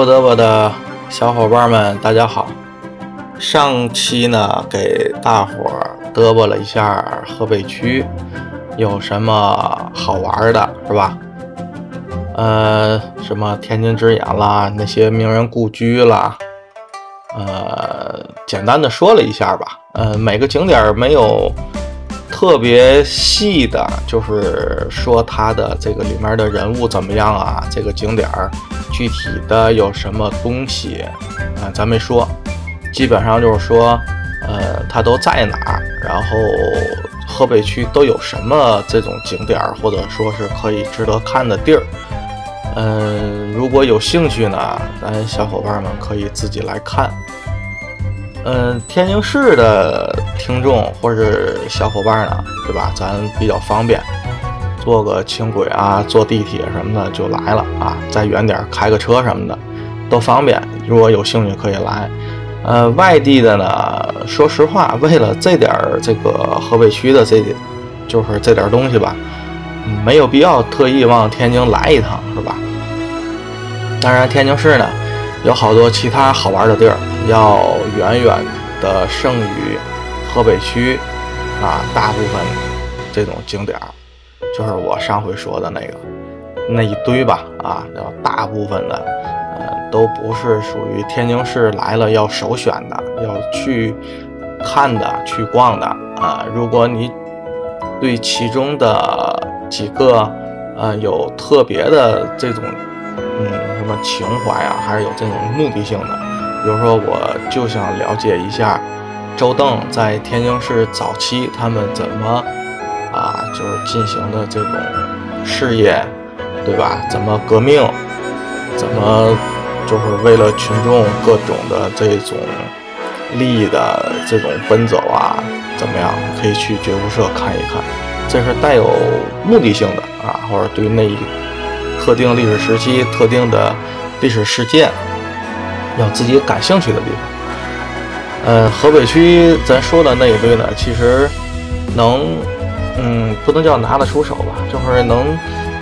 不嘚啵的小伙伴们，大家好。上期呢，给大伙儿嘚啵了一下河北区有什么好玩的，是吧？呃，什么天津之眼啦，那些名人故居啦，呃，简单的说了一下吧。呃，每个景点没有特别细的，就是说它的这个里面的人物怎么样啊，这个景点具体的有什么东西啊，咱没说。基本上就是说，呃，它都在哪儿，然后河北区都有什么这种景点儿，或者说是可以值得看的地儿。嗯，如果有兴趣呢，咱小伙伴们可以自己来看。嗯，天津市的听众或者小伙伴呢，对吧？咱比较方便，坐个轻轨啊，坐地铁什么的就来了啊。再远点开个车什么的都方便。如果有兴趣可以来。呃，外地的呢，说实话，为了这点儿这个河北区的这点，就是这点东西吧，没有必要特意往天津来一趟，是吧？当然，天津市呢，有好多其他好玩的地儿，要远远的胜于河北区啊，大部分这种景点儿，就是我上回说的那个那一堆吧，啊，要大部分的。呃都不是属于天津市来了要首选的，要去看的、去逛的啊。如果你对其中的几个呃有特别的这种嗯什么情怀啊，还是有这种目的性的，比如说我就想了解一下周邓在天津市早期他们怎么啊就是进行的这种事业，对吧？怎么革命？怎么？就是为了群众各种的这种利益的这种奔走啊，怎么样？可以去觉悟社看一看，这是带有目的性的啊，或者对那一特定历史时期、特定的历史事件，要自己感兴趣的地方。呃，河北区咱说的那一堆呢，其实能，嗯，不能叫拿得出手吧，就是能。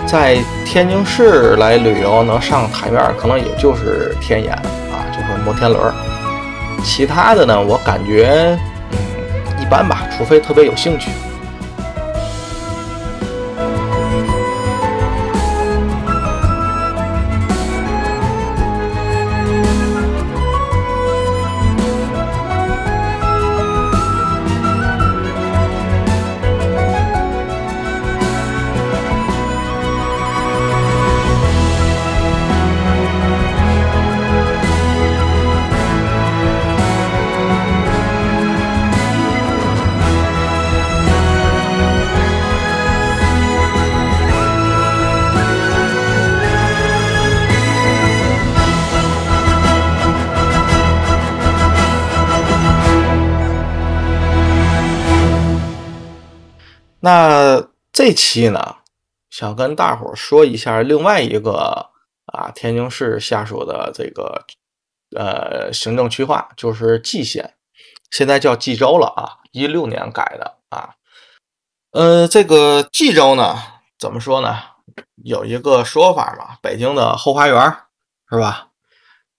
在天津市来旅游能上台面，可能也就是天眼啊，就是摩天轮。其他的呢，我感觉嗯一般吧，除非特别有兴趣。这期呢，想跟大伙儿说一下另外一个啊，天津市下属的这个呃行政区划，就是蓟县，现在叫蓟州了啊，一六年改的啊。呃，这个蓟州呢，怎么说呢？有一个说法嘛，北京的后花园是吧？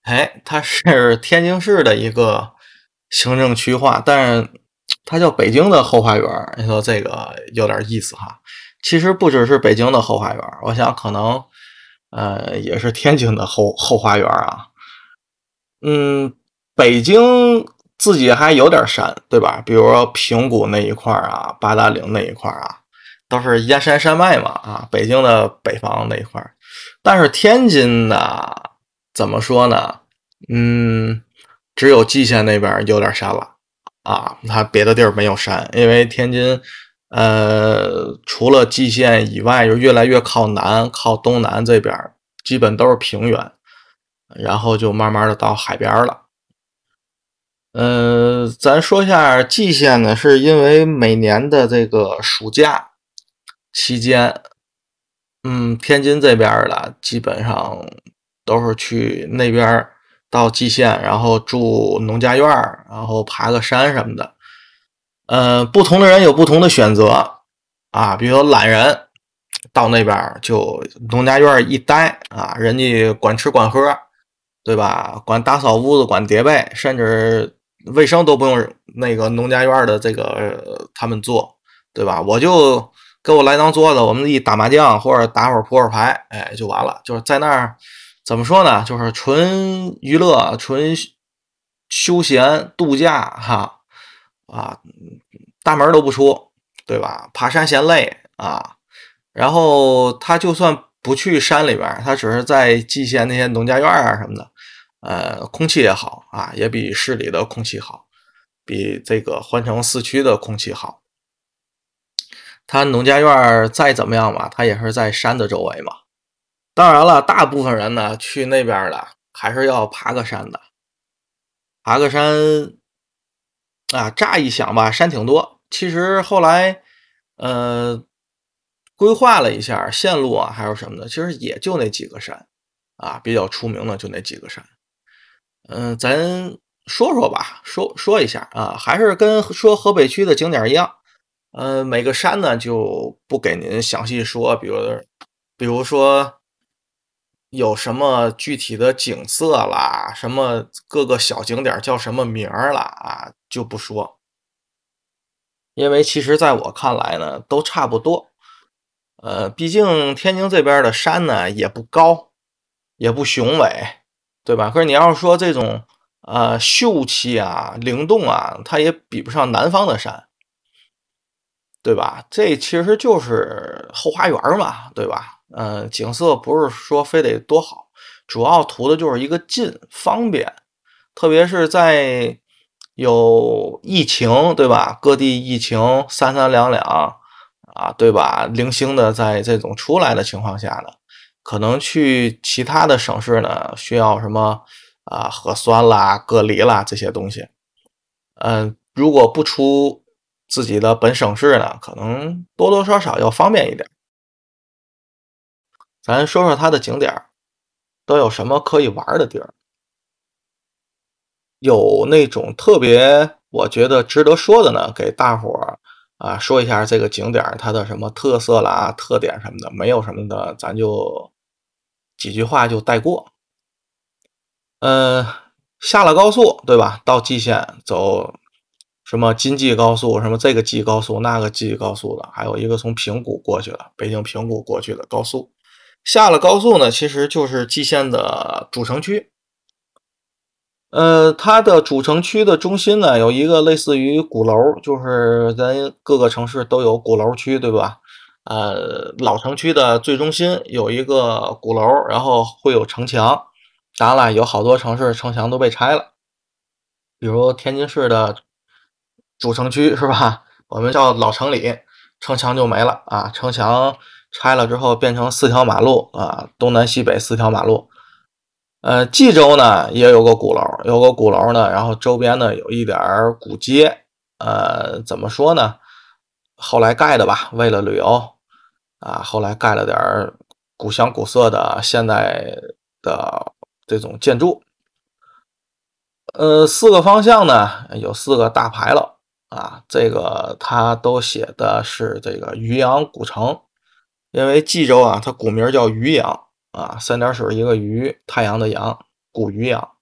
哎，它是天津市的一个行政区划，但。它叫北京的后花园，你说这个有点意思哈。其实不只是北京的后花园，我想可能呃也是天津的后后花园啊。嗯，北京自己还有点山，对吧？比如说平谷那一块啊，八达岭那一块啊，都是燕山山脉嘛啊。北京的北方那一块，但是天津呢，怎么说呢？嗯，只有蓟县那边有点山了。啊，它别的地儿没有山，因为天津，呃，除了蓟县以外，就越来越靠南，靠东南这边，基本都是平原，然后就慢慢的到海边了。嗯，咱说一下蓟县呢，是因为每年的这个暑假期间，嗯，天津这边的基本上都是去那边。到蓟县，然后住农家院然后爬个山什么的。嗯，不同的人有不同的选择啊。比如说懒人，到那边就农家院一待啊，人家管吃管喝，对吧？管打扫屋子，管叠被，甚至卫生都不用那个农家院的这个他们做，对吧？我就给我来张桌子，我们一打麻将或者打会儿扑克牌，哎，就完了。就是在那儿怎么说呢？就是纯娱乐、纯休闲度假，哈啊，大门都不出，对吧？爬山嫌累啊，然后他就算。不去山里边，他只是在蓟县那些农家院啊什么的，呃，空气也好啊，也比市里的空气好，比这个换成四区的空气好。他农家院再怎么样吧，他也是在山的周围嘛。当然了，大部分人呢去那边的还是要爬个山的，爬个山啊。乍一想吧，山挺多，其实后来，呃。规划了一下线路啊，还有什么的，其实也就那几个山啊，比较出名的就那几个山。嗯，咱说说吧，说说一下啊，还是跟说河北区的景点一样。嗯，每个山呢就不给您详细说，比如比如说有什么具体的景色啦，什么各个小景点叫什么名儿啦啊，就不说，因为其实在我看来呢，都差不多。呃，毕竟天津这边的山呢也不高，也不雄伟，对吧？可是你要是说这种呃秀气啊、灵动啊，它也比不上南方的山，对吧？这其实就是后花园嘛，对吧？嗯，景色不是说非得多好，主要图的就是一个近方便，特别是在有疫情，对吧？各地疫情三三两两。啊，对吧？零星的在这种出来的情况下呢，可能去其他的省市呢，需要什么啊核酸啦、隔离啦这些东西。嗯，如果不出自己的本省市呢，可能多多少少要方便一点。咱说说它的景点都有什么可以玩的地儿？有那种特别我觉得值得说的呢，给大伙儿。啊，说一下这个景点它的什么特色啦、特点什么的，没有什么的，咱就几句话就带过。嗯，下了高速，对吧？到蓟县走什么京蓟高速，什么这个蓟高速、那个蓟高速的，还有一个从平谷过去的，北京平谷过去的高速。下了高速呢，其实就是蓟县的主城区。呃，它的主城区的中心呢，有一个类似于鼓楼，就是咱各个城市都有鼓楼区，对吧？呃，老城区的最中心有一个鼓楼，然后会有城墙。当然了，有好多城市城墙都被拆了，比如天津市的主城区是吧？我们叫老城里，城墙就没了啊，城墙拆了之后变成四条马路啊，东南西北四条马路。呃，蓟州呢也有个鼓楼，有个鼓楼呢，然后周边呢有一点古街，呃，怎么说呢？后来盖的吧，为了旅游啊，后来盖了点古香古色的现代的这种建筑。呃，四个方向呢有四个大牌楼啊，这个它都写的是这个渔阳古城，因为蓟州啊，它古名叫渔阳。啊，三点水一个鱼，太阳的阳，古渔阳。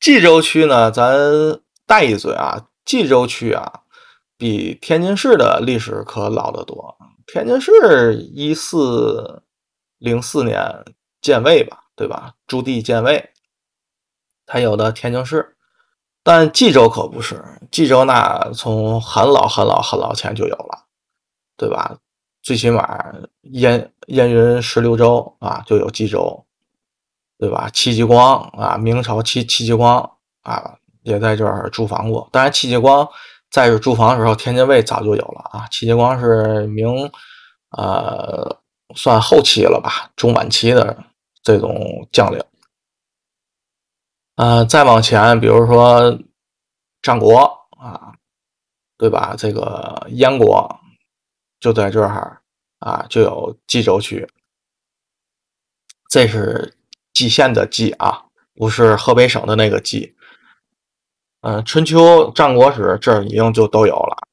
蓟州区呢，咱带一嘴啊，蓟州区啊，比天津市的历史可老得多。天津市一四零四年建卫吧，对吧？朱棣建卫，才有的天津市。但蓟州可不是，蓟州那从很老很老很老前就有了，对吧？最起码燕燕云十六州啊，就有冀州，对吧？戚继光啊，明朝戚戚继光啊，也在这儿驻防过。当然，戚继光在这驻防的时候，天津卫早就有了啊。戚继光是明，呃，算后期了吧，中晚期的这种将领。呃，再往前，比如说战国啊，对吧？这个燕国。就在这儿啊，就有蓟州区，这是蓟县的蓟啊，不是河北省的那个蓟。嗯，春秋战国时这儿已经就都有了，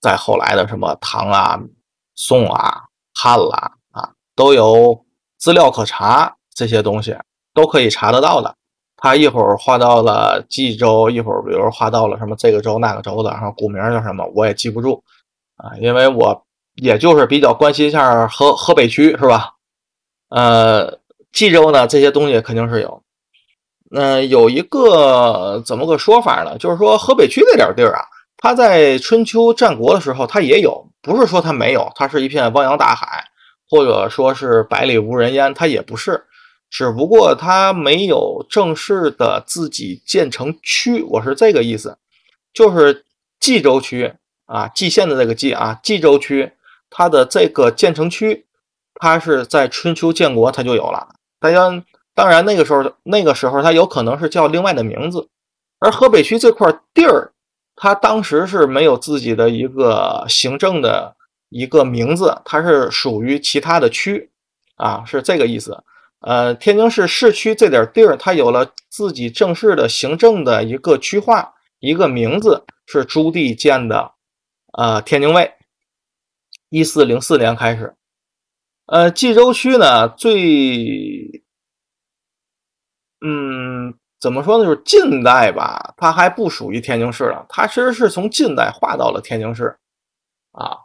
再后来的什么唐啊、宋啊、汉啦啊，都有资料可查这些东西都可以查得到的。他一会儿划到了冀州，一会儿比如划到了什么这个州那个州的，然后古名叫什么我也记不住啊，因为我也就是比较关心一下河河北区是吧？呃，冀州呢这些东西肯定是有。那，有一个怎么个说法呢？就是说河北区那点地儿啊，它在春秋战国的时候它也有，不是说它没有，它是一片汪洋大海，或者说是百里无人烟，它也不是。只不过它没有正式的自己建成区，我是这个意思，就是冀州区啊，蓟县的这个蓟啊，冀州区它的这个建成区，它是在春秋建国它就有了。大家当然那个时候那个时候它有可能是叫另外的名字，而河北区这块地儿，它当时是没有自己的一个行政的一个名字，它是属于其他的区啊，是这个意思。呃，天津市市区这点地儿，它有了自己正式的行政的一个区划，一个名字是朱棣建的，呃，天津卫，一四零四年开始。呃，冀州区呢，最，嗯，怎么说呢？就是近代吧，它还不属于天津市了，它其实是从近代划到了天津市，啊。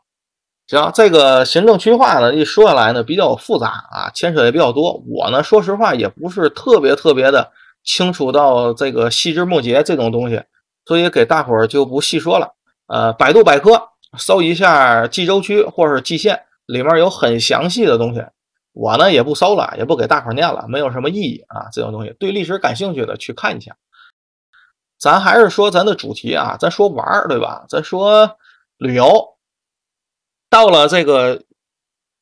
行，这个行政区划呢，一说下来呢，比较复杂啊，牵扯也比较多。我呢，说实话也不是特别特别的清楚到这个细枝末节这种东西，所以给大伙儿就不细说了。呃，百度百科搜一下冀州区或者是蓟县，里面有很详细的东西。我呢也不搜了，也不给大伙念了，没有什么意义啊。这种东西对历史感兴趣的去看一下。咱还是说咱的主题啊，咱说玩儿对吧？咱说旅游。到了这个，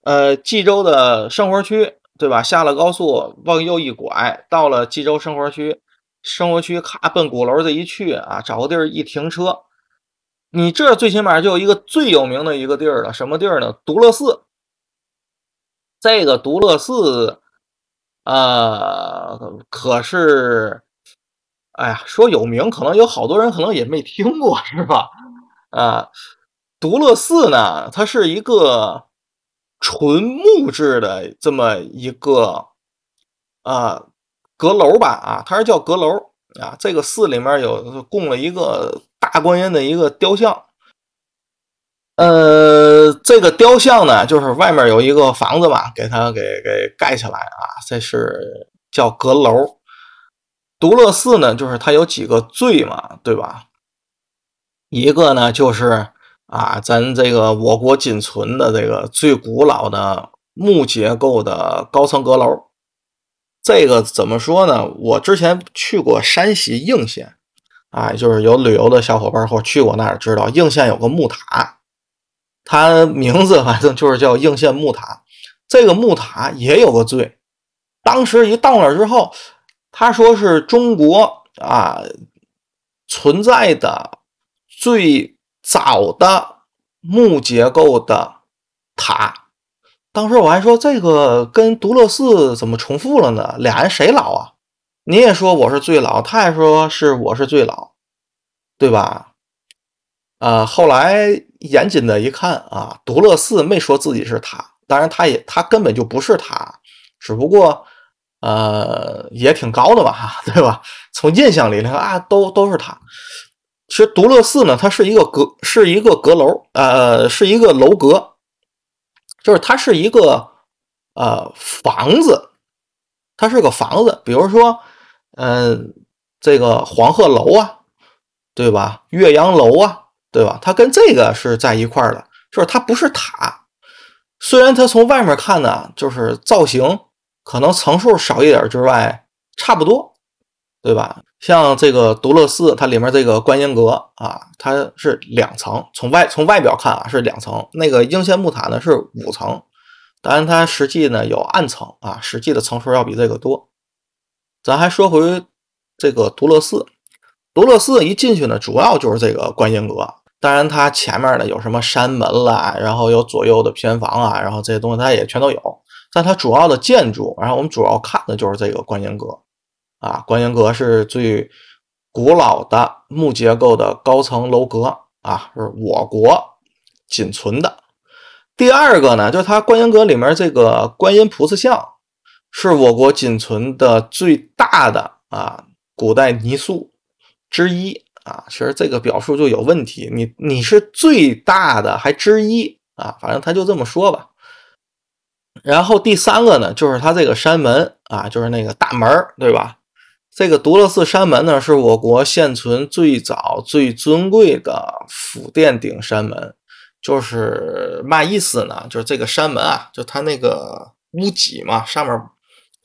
呃，冀州的生活区，对吧？下了高速，往右一拐，到了冀州生活区。生活区咔奔鼓楼这一去啊，找个地儿一停车，你这最起码就有一个最有名的一个地儿了，什么地儿呢？独乐寺。这个独乐寺，呃，可是，哎呀，说有名，可能有好多人可能也没听过，是吧？啊。独乐寺呢，它是一个纯木质的这么一个啊阁楼吧啊，它是叫阁楼啊。这个寺里面有供了一个大观音的一个雕像，呃，这个雕像呢，就是外面有一个房子嘛，给它给给盖起来啊，这是叫阁楼。独乐寺呢，就是它有几个最嘛，对吧？一个呢就是。啊，咱这个我国仅存的这个最古老的木结构的高层阁楼，这个怎么说呢？我之前去过山西应县，啊，就是有旅游的小伙伴或去过那儿知道，应县有个木塔，它名字反正就是叫应县木塔。这个木塔也有个罪，当时一到那儿之后，他说是中国啊存在的最。早的木结构的塔，当时我还说这个跟独乐寺怎么重复了呢？俩人谁老啊？你也说我是最老，他也说是我是最老，对吧？啊，后来严谨的一看啊，独乐寺没说自己是塔，当然他也他根本就不是塔，只不过呃也挺高的吧，对吧？从印象里来看啊，都都是塔。其实独乐寺呢，它是一个阁，是一个阁楼，呃，是一个楼阁，就是它是一个呃房子，它是个房子。比如说，嗯，这个黄鹤楼啊，对吧？岳阳楼啊，对吧？它跟这个是在一块儿的，就是它不是塔。虽然它从外面看呢，就是造型可能层数少一点之外，差不多，对吧？像这个独乐寺，它里面这个观音阁啊，它是两层，从外从外表看啊是两层。那个应县木塔呢是五层，当然它实际呢有暗层啊，实际的层数要比这个多。咱还说回这个独乐寺，独乐寺一进去呢，主要就是这个观音阁，当然它前面呢有什么山门啦，然后有左右的偏房啊，然后这些东西它也全都有。但它主要的建筑，然后我们主要看的就是这个观音阁。啊，观音阁是最古老的木结构的高层楼阁啊，是我国仅存的。第二个呢，就是它观音阁里面这个观音菩萨像，是我国仅存的最大的啊古代泥塑之一啊。其实这个表述就有问题，你你是最大的还之一啊？反正他就这么说吧。然后第三个呢，就是它这个山门啊，就是那个大门对吧？这个独乐寺山门呢，是我国现存最早最尊贵的府殿顶山门。就是嘛意思呢？就是这个山门啊，就它那个屋脊嘛，上面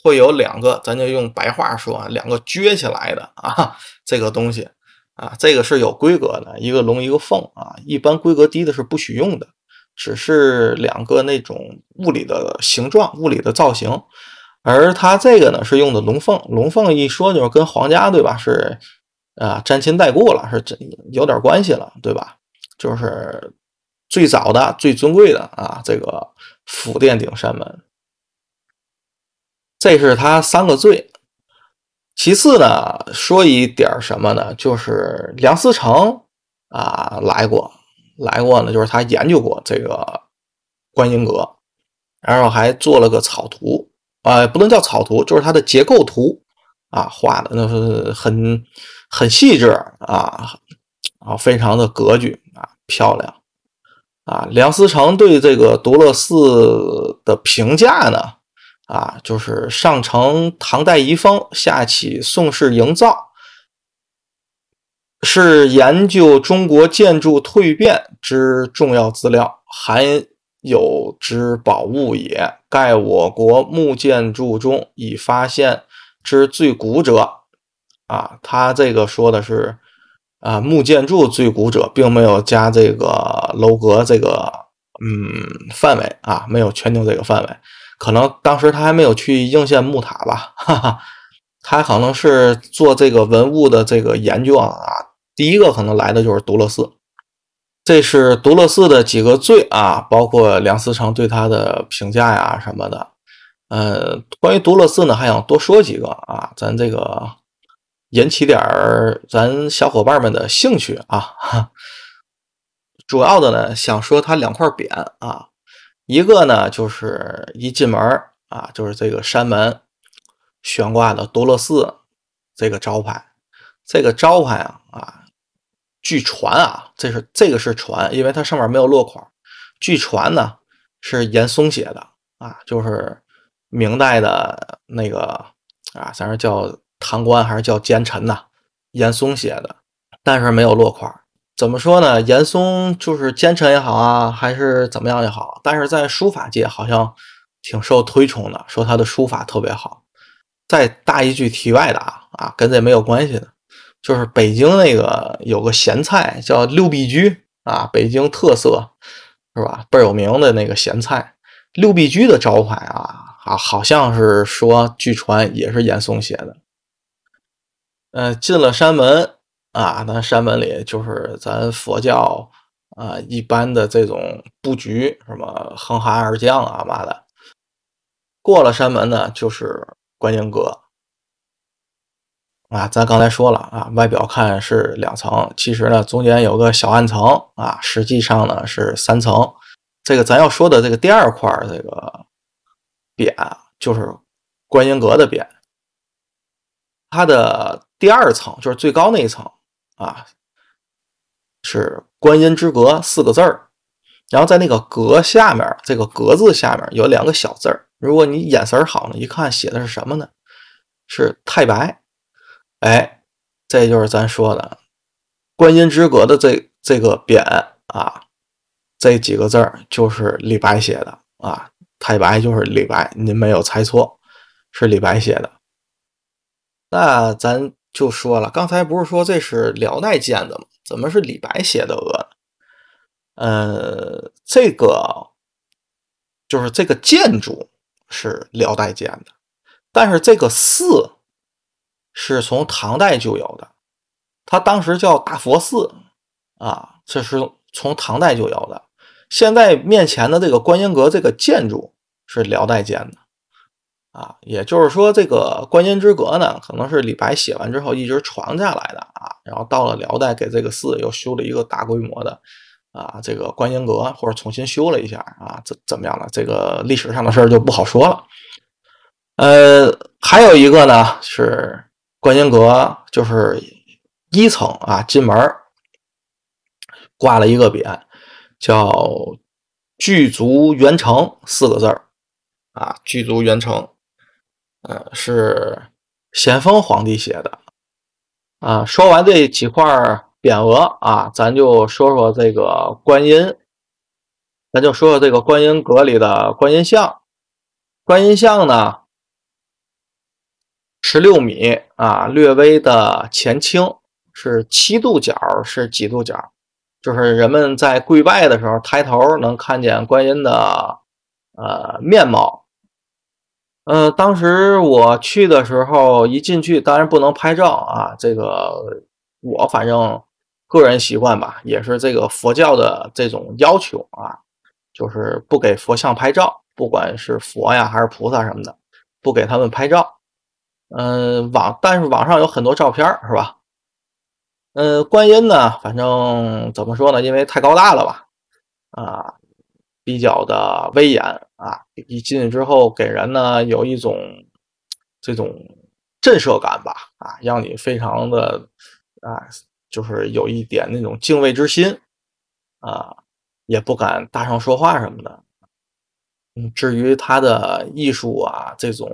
会有两个，咱就用白话说，两个撅起来的啊，这个东西啊，这个是有规格的，一个龙一个凤啊，一般规格低的是不许用的。只是两个那种物理的形状、物理的造型，而它这个呢是用的龙凤。龙凤一说就是跟皇家对吧？是啊，沾亲带故了，是真有点关系了，对吧？就是最早的、最尊贵的啊，这个府殿顶山门，这是他三个罪。其次呢，说一点什么呢？就是梁思成啊来过。来过呢，就是他研究过这个观音阁，然后还做了个草图，啊，不能叫草图，就是它的结构图啊，画的那是很很细致啊，啊，非常的格局啊，漂亮啊。梁思成对这个独乐寺的评价呢，啊，就是上承唐代遗风，下启宋式营造。是研究中国建筑蜕变之重要资料，含有之宝物也。盖我国木建筑中已发现之最古者。啊，他这个说的是啊，木建筑最古者，并没有加这个楼阁这个嗯范围啊，没有全球这个范围。可能当时他还没有去应县木塔吧，哈哈，他可能是做这个文物的这个研究啊。第一个可能来的就是独乐寺，这是独乐寺的几个最啊，包括梁思成对他的评价呀什么的。呃，关于独乐寺呢，还想多说几个啊，咱这个引起点儿咱小伙伴们的兴趣啊。主要的呢，想说它两块匾啊，一个呢就是一进门啊，就是这个山门悬挂的多乐寺这个招牌，这个招牌啊啊。据传啊，这是这个是传，因为它上面没有落款。据传呢，是严嵩写的啊，就是明代的那个啊，咱是叫唐官还是叫奸臣呐？严嵩写的，但是没有落款。怎么说呢？严嵩就是奸臣也好啊，还是怎么样也好，但是在书法界好像挺受推崇的，说他的书法特别好。再搭一句题外的啊啊，跟这没有关系的。就是北京那个有个咸菜叫六必居啊，北京特色是吧？倍儿有名的那个咸菜，六必居的招牌啊啊，好像是说据传也是严嵩写的。呃，进了山门啊，那山门里就是咱佛教啊一般的这种布局，什么哼哈二将啊嘛的。过了山门呢，就是观音阁。啊，咱刚才说了啊，外表看是两层，其实呢中间有个小暗层啊，实际上呢是三层。这个咱要说的这个第二块这个匾，就是观音阁的匾，它的第二层就是最高那一层啊，是“观音之阁”四个字儿，然后在那个“阁”下面，这个“阁”字下面有两个小字儿。如果你眼神好呢，一看写的是什么呢？是太白。哎，这就是咱说的“观音之阁”的这这个匾啊，这几个字儿就是李白写的啊。太白就是李白，您没有猜错，是李白写的。那咱就说了，刚才不是说这是辽代建的吗？怎么是李白写的鹅？呃，这个就是这个建筑是辽代建的，但是这个寺。是从唐代就有的，它当时叫大佛寺啊，这是从唐代就有的。现在面前的这个观音阁这个建筑是辽代建的啊，也就是说，这个观音之阁呢，可能是李白写完之后一直传下来的啊，然后到了辽代给这个寺又修了一个大规模的啊，这个观音阁或者重新修了一下啊，怎怎么样了？这个历史上的事儿就不好说了。呃，还有一个呢是观音阁，就是一层啊，进门挂了一个匾，叫“具足元成”四个字儿啊，“具足元成”，呃，是咸丰皇帝写的啊。说完这几块匾额啊，咱就说说这个观音，咱就说说这个观音阁里的观音像。观音像呢？十六米啊，略微的前倾，是七度角，是几度角？就是人们在跪拜的时候，抬头能看见观音的呃面貌。呃，当时我去的时候，一进去当然不能拍照啊。这个我反正个人习惯吧，也是这个佛教的这种要求啊，就是不给佛像拍照，不管是佛呀还是菩萨什么的，不给他们拍照。嗯，网但是网上有很多照片是吧？嗯，观音呢，反正怎么说呢？因为太高大了吧，啊，比较的威严啊，一进去之后给人呢有一种这种震慑感吧，啊，让你非常的啊，就是有一点那种敬畏之心啊，也不敢大声说话什么的。嗯，至于他的艺术啊，这种。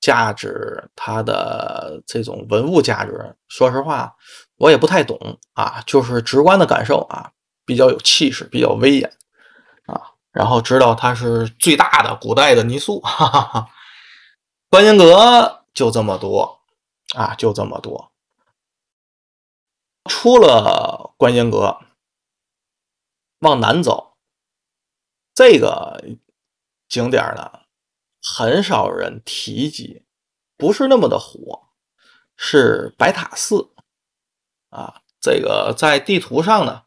价值，它的这种文物价值，说实话，我也不太懂啊，就是直观的感受啊，比较有气势，比较威严，然后知道它是最大的古代的泥塑，哈哈哈。观音阁就这么多啊，就这么多。出了观音阁，往南走，这个景点呢？很少人提及，不是那么的火，是白塔寺啊。这个在地图上呢，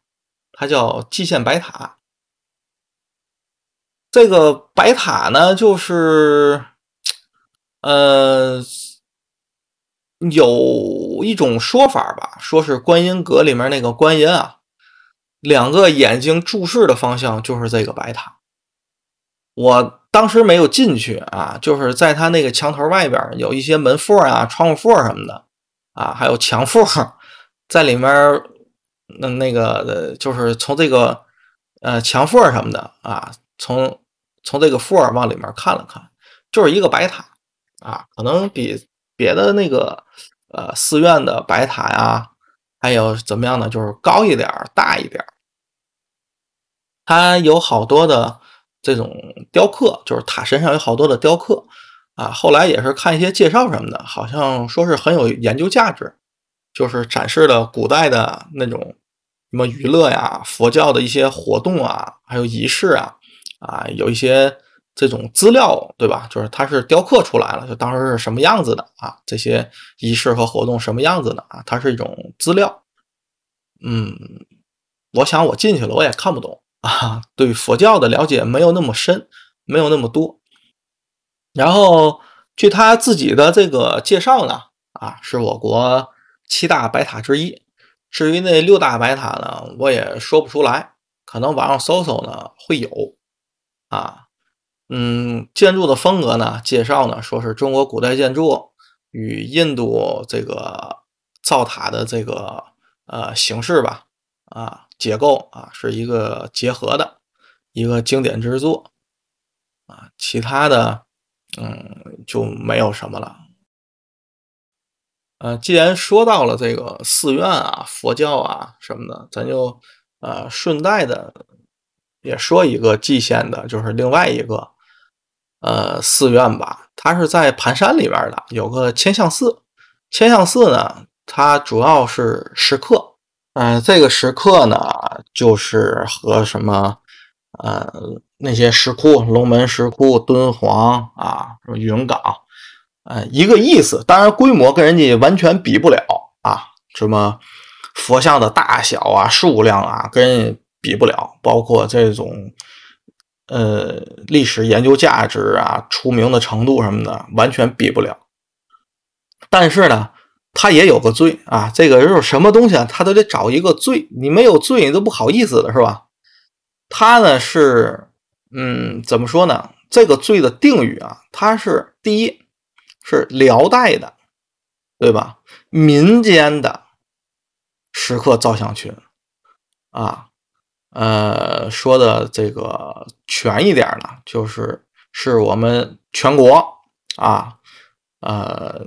它叫蓟县白塔。这个白塔呢，就是呃，有一种说法吧，说是观音阁里面那个观音啊，两个眼睛注视的方向就是这个白塔。我。当时没有进去啊，就是在他那个墙头外边有一些门缝啊、窗户缝什么的啊，还有墙缝，在里面那那个就是从这个呃墙缝什么的啊，从从这个缝往里面看了看，就是一个白塔啊，可能比别的那个呃寺院的白塔呀，还有怎么样呢，就是高一点儿、大一点儿，它有好多的。这种雕刻就是塔身上有好多的雕刻啊，后来也是看一些介绍什么的，好像说是很有研究价值，就是展示了古代的那种什么娱乐呀、佛教的一些活动啊，还有仪式啊，啊，有一些这种资料，对吧？就是它是雕刻出来了，就当时是什么样子的啊？这些仪式和活动什么样子的啊？它是一种资料。嗯，我想我进去了，我也看不懂。啊，对佛教的了解没有那么深，没有那么多。然后据他自己的这个介绍呢，啊，是我国七大白塔之一。至于那六大白塔呢，我也说不出来，可能网上搜搜呢会有。啊，嗯，建筑的风格呢，介绍呢说是中国古代建筑与印度这个造塔的这个呃形式吧，啊。结构啊，是一个结合的一个经典之作啊，其他的嗯就没有什么了。呃，既然说到了这个寺院啊、佛教啊什么的，咱就呃顺带的也说一个蓟县的，就是另外一个呃寺院吧，它是在盘山里边的，有个千象寺。千象寺呢，它主要是石刻。嗯，这个石刻呢，就是和什么，呃，那些石窟，龙门石窟、敦煌啊，什么云冈，呃，一个意思。当然，规模跟人家完全比不了啊。什么佛像的大小啊、数量啊，跟比不了。包括这种，呃，历史研究价值啊、出名的程度什么的，完全比不了。但是呢。他也有个罪啊，这个就是什么东西啊，他都得找一个罪。你没有罪，你都不好意思的是吧？他呢是，嗯，怎么说呢？这个罪的定语啊，他是第一，是辽代的，对吧？民间的石刻造像群啊，呃，说的这个全一点呢，就是是我们全国啊，呃，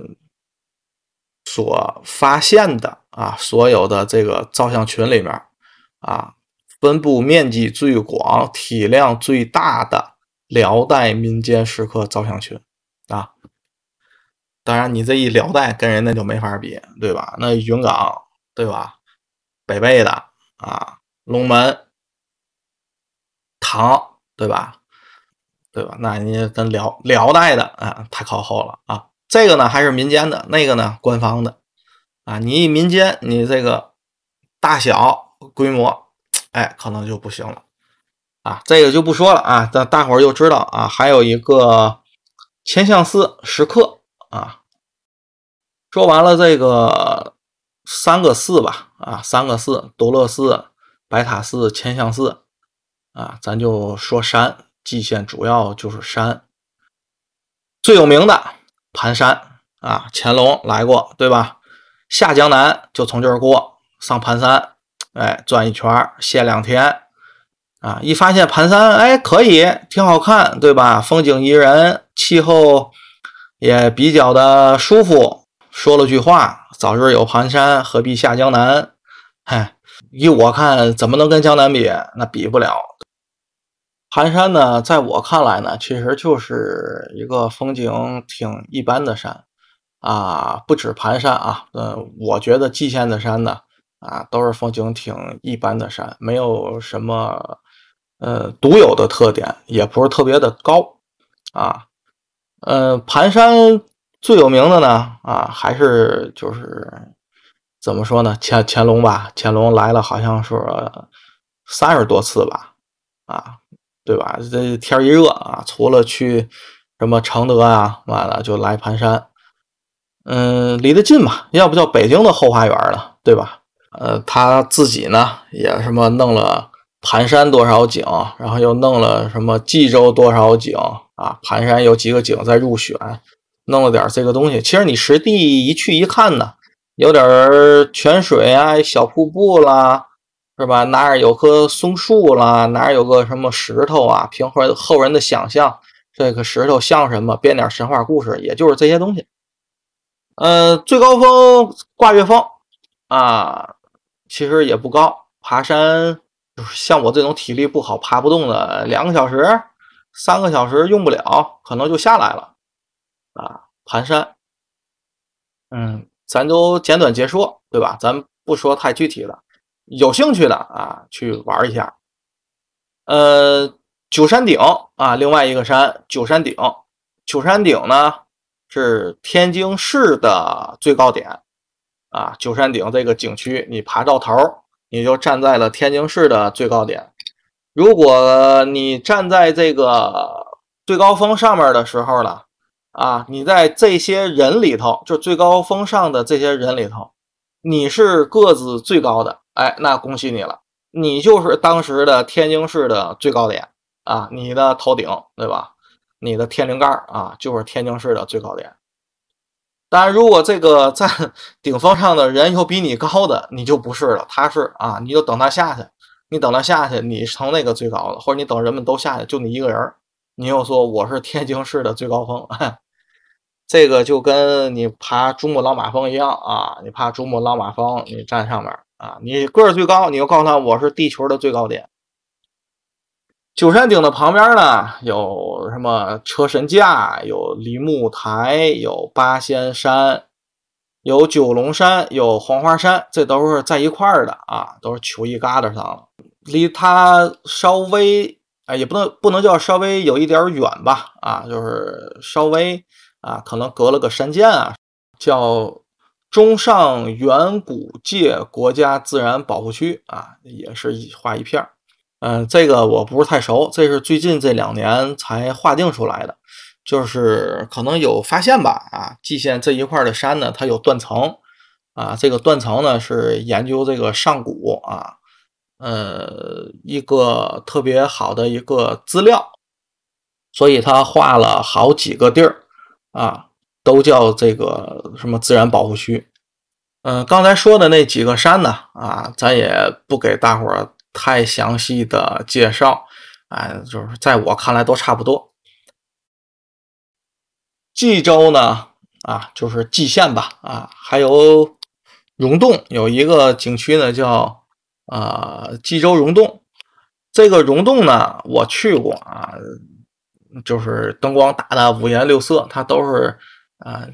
所发现的啊，所有的这个造像群里面啊，分布面积最广、体量最大的辽代民间石刻造像群啊。当然，你这一辽代跟人那就没法比，对吧？那云冈，对吧？北碚的啊，龙门、唐，对吧？对吧？那你跟辽辽代的啊，太靠后了啊。这个呢还是民间的，那个呢官方的啊。你一民间，你这个大小规模，哎，可能就不行了啊。这个就不说了啊，大大伙儿就知道啊。还有一个千相寺石刻。啊，说完了这个三个寺吧，啊，三个寺：独乐寺、白塔寺、千相寺。啊，咱就说山，蓟县主要就是山，最有名的盘山啊，乾隆来过，对吧？下江南就从这儿过，上盘山，哎，转一圈歇两天，啊，一发现盘山，哎，可以，挺好看，对吧？风景宜人，气候。也比较的舒服，说了句话：“早日有盘山，何必下江南？”嗨，依我看，怎么能跟江南比？那比不了。盘山呢，在我看来呢，其实就是一个风景挺一般的山啊，不止盘山啊，嗯，我觉得蓟县的山呢，啊，都是风景挺一般的山，没有什么呃独有的特点，也不是特别的高啊。呃，盘山最有名的呢，啊，还是就是怎么说呢？乾乾隆吧，乾隆来了，好像是三十多次吧，啊，对吧？这天一热啊，除了去什么承德啊，完了就来盘山，嗯，离得近嘛，要不叫北京的后花园了，对吧？呃，他自己呢也什么弄了盘山多少景，然后又弄了什么冀州多少景。啊，盘山有几个景在入选，弄了点这个东西。其实你实地一去一看呢，有点泉水啊，小瀑布啦，是吧？哪儿有棵松树啦，哪儿有个什么石头啊？凭后后人的想象，这个石头像什么？编点神话故事，也就是这些东西。呃，最高峰挂月峰啊，其实也不高。爬山就是像我这种体力不好、爬不动的，两个小时。三个小时用不了，可能就下来了啊！盘山，嗯，咱都简短截说，对吧？咱不说太具体的，有兴趣的啊，去玩一下。呃，九山顶啊，另外一个山，九山顶。九山顶呢是天津市的最高点啊。九山顶这个景区，你爬到头，你就站在了天津市的最高点。如果你站在这个最高峰上面的时候了，啊，你在这些人里头，就最高峰上的这些人里头，你是个子最高的，哎，那恭喜你了，你就是当时的天津市的最高点啊，你的头顶，对吧？你的天灵盖啊，就是天津市的最高点。当然，如果这个在 顶峰上的人有比你高的，你就不是了，他是啊，你就等他下去。你等他下去，你成那个最高的，或者你等人们都下去，就你一个人你又说我是天津市的最高峰，这个就跟你爬珠穆朗玛峰一样啊！你爬珠穆朗玛峰，你站上面啊，你个儿最高，你就告诉他我是地球的最高点。九山顶的旁边呢，有什么车神架，有梨木台，有八仙山。有九龙山，有黄花山，这都是在一块儿的啊，都是球一疙瘩上了，离它稍微哎，也不能不能叫稍微有一点远吧啊，就是稍微啊，可能隔了个山涧啊，叫中上远古界国家自然保护区啊，也是一划一片儿。嗯，这个我不是太熟，这是最近这两年才划定出来的。就是可能有发现吧，啊，蓟县这一块的山呢，它有断层，啊，这个断层呢是研究这个上古啊，呃，一个特别好的一个资料，所以他画了好几个地儿，啊，都叫这个什么自然保护区。嗯，刚才说的那几个山呢，啊，咱也不给大伙儿太详细的介绍，哎，就是在我看来都差不多。冀州呢，啊，就是蓟县吧，啊，还有溶洞有一个景区呢，叫啊冀州溶洞。这个溶洞呢，我去过啊，就是灯光打的五颜六色，它都是啊，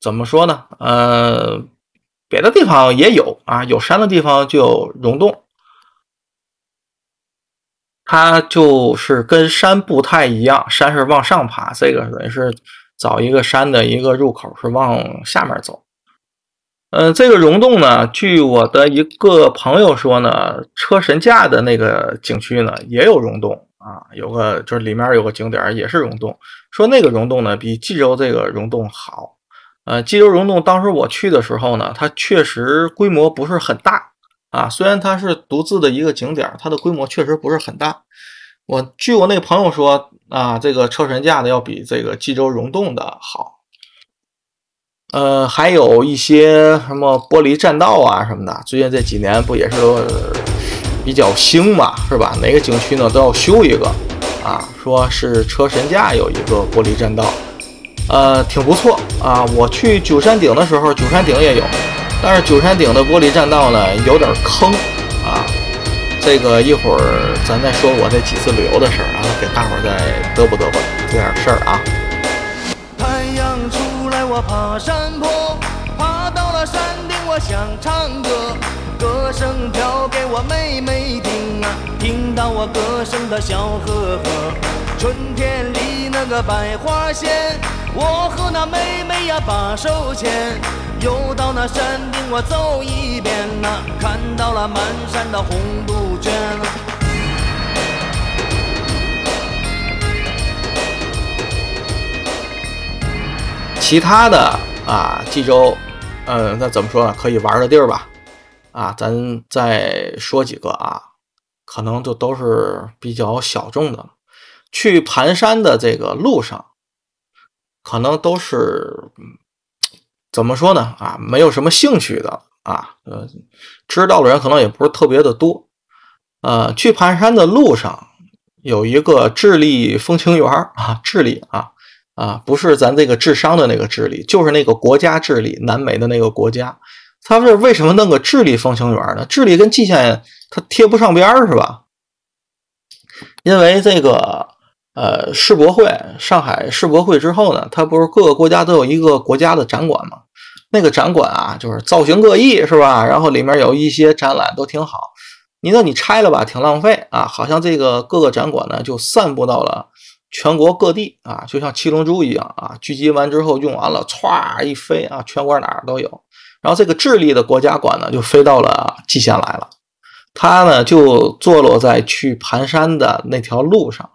怎么说呢？呃。别的地方也有啊，有山的地方就有溶洞，它就是跟山不太一样，山是往上爬，这个等于是找一个山的一个入口是往下面走。嗯，这个溶洞呢，据我的一个朋友说呢，车神架的那个景区呢也有溶洞啊，有个就是里面有个景点也是溶洞，说那个溶洞呢比冀州这个溶洞好。呃，冀州溶洞当时我去的时候呢，它确实规模不是很大啊。虽然它是独自的一个景点，它的规模确实不是很大。我据我那朋友说啊，这个车神架的要比这个冀州溶洞的好。呃，还有一些什么玻璃栈道啊什么的，最近这几年不也是比较兴嘛，是吧？哪个景区呢都要修一个啊，说是车神架有一个玻璃栈道。呃，挺不错啊！我去九山顶的时候，九山顶也有，但是九山顶的玻璃栈道呢，有点坑啊。这个一会儿咱再说我这几次旅游的事儿，然后给大伙儿再嘚啵嘚啵这点事儿啊。我爬山坡，爬到了山顶，我想唱歌，歌声飘给我妹妹听啊，听到我歌声的笑呵呵，春天里那个百花鲜。我和那妹妹呀把手牵，又到那山顶我走一遍呐，看到了满山的红杜鹃。其他的啊，冀州，嗯，那怎么说呢？可以玩的地儿吧？啊，咱再说几个啊，可能就都是比较小众的。去盘山的这个路上。可能都是怎么说呢？啊，没有什么兴趣的啊，呃，知道的人可能也不是特别的多。呃，去盘山的路上有一个智利风情园啊，智利啊啊，不是咱这个智商的那个智利，就是那个国家智利，南美的那个国家。他是为什么弄个智利风情园呢？智利跟蓟县它贴不上边儿是吧？因为这个。呃，世博会，上海世博会之后呢，它不是各个国家都有一个国家的展馆吗？那个展馆啊，就是造型各异，是吧？然后里面有一些展览都挺好。你说你拆了吧，挺浪费啊。好像这个各个展馆呢，就散布到了全国各地啊，就像七龙珠一样啊，聚集完之后用完了，歘一飞啊，全国哪儿都有。然后这个智利的国家馆呢，就飞到了蓟县来了。它呢，就坐落在去盘山的那条路上。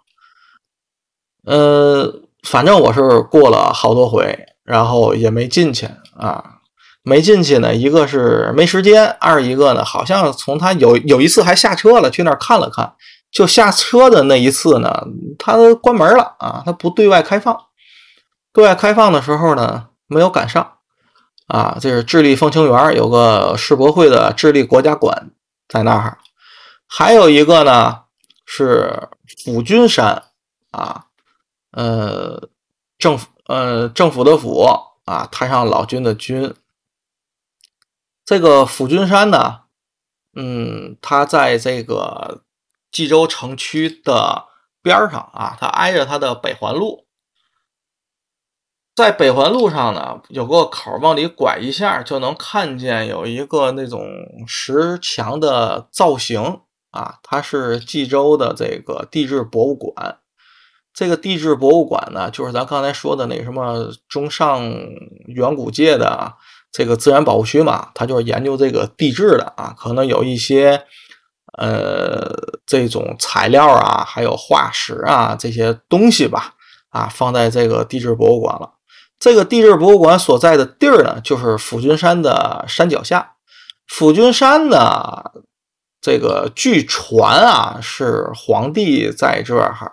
呃，反正我是过了好多回，然后也没进去啊，没进去呢。一个是没时间，二一个呢，好像从他有有一次还下车了，去那儿看了看。就下车的那一次呢，他关门了啊，他不对外开放。对外开放的时候呢，没有赶上啊。这是智利风情园有个世博会的智利国家馆在那儿，还有一个呢是府君山啊。呃，政府呃，政府的府啊，太上老君的君。这个府君山呢，嗯，它在这个冀州城区的边上啊，它挨着它的北环路。在北环路上呢，有个口往里拐一下，就能看见有一个那种石墙的造型啊，它是冀州的这个地质博物馆。这个地质博物馆呢，就是咱刚才说的那什么中上远古界的这个自然保护区嘛，它就是研究这个地质的啊，可能有一些呃这种材料啊，还有化石啊这些东西吧，啊放在这个地质博物馆了。这个地质博物馆所在的地儿呢，就是府君山的山脚下。府君山呢，这个据传啊，是皇帝在这儿。